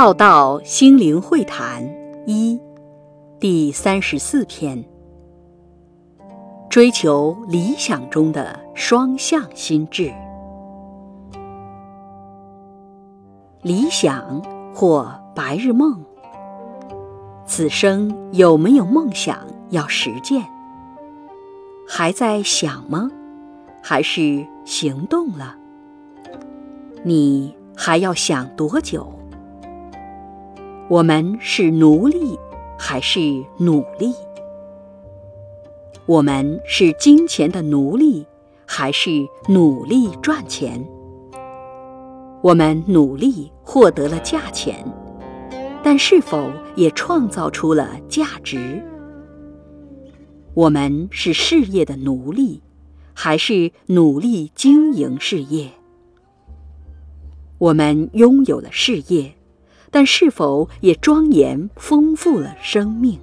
浩道心灵会谈一第三十四篇：追求理想中的双向心智。理想或白日梦，此生有没有梦想要实践？还在想吗？还是行动了？你还要想多久？我们是奴隶还是努力？我们是金钱的奴隶还是努力赚钱？我们努力获得了价钱，但是否也创造出了价值？我们是事业的奴隶还是努力经营事业？我们拥有了事业。但是否也庄严丰富了生命？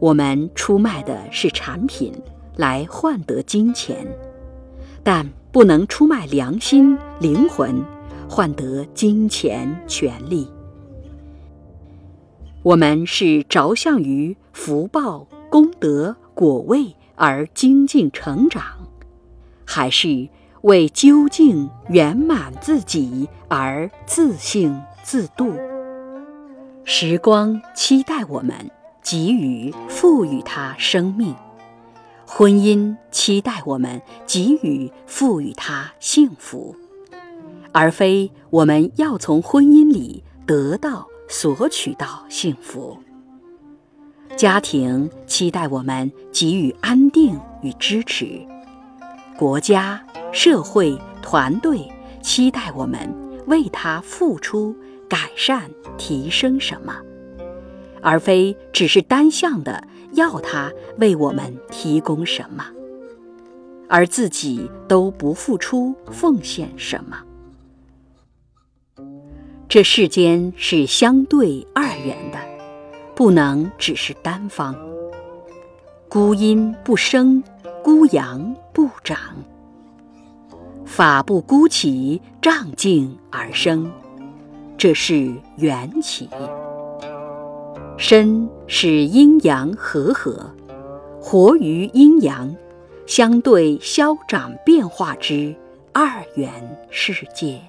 我们出卖的是产品来换得金钱，但不能出卖良心、灵魂换得金钱、权利。我们是着相于福报、功德、果位而精进成长，还是？为究竟圆满自己而自性自度，时光期待我们给予赋予它生命，婚姻期待我们给予赋予它幸福，而非我们要从婚姻里得到索取到幸福。家庭期待我们给予安定与支持，国家。社会团队期待我们为他付出、改善、提升什么，而非只是单向的要他为我们提供什么，而自己都不付出、奉献什么。这世间是相对二元的，不能只是单方。孤阴不生，孤阳不长。法不孤起，仗境而生，这是缘起。身是阴阳和合，活于阴阳，相对消长变化之二元世界。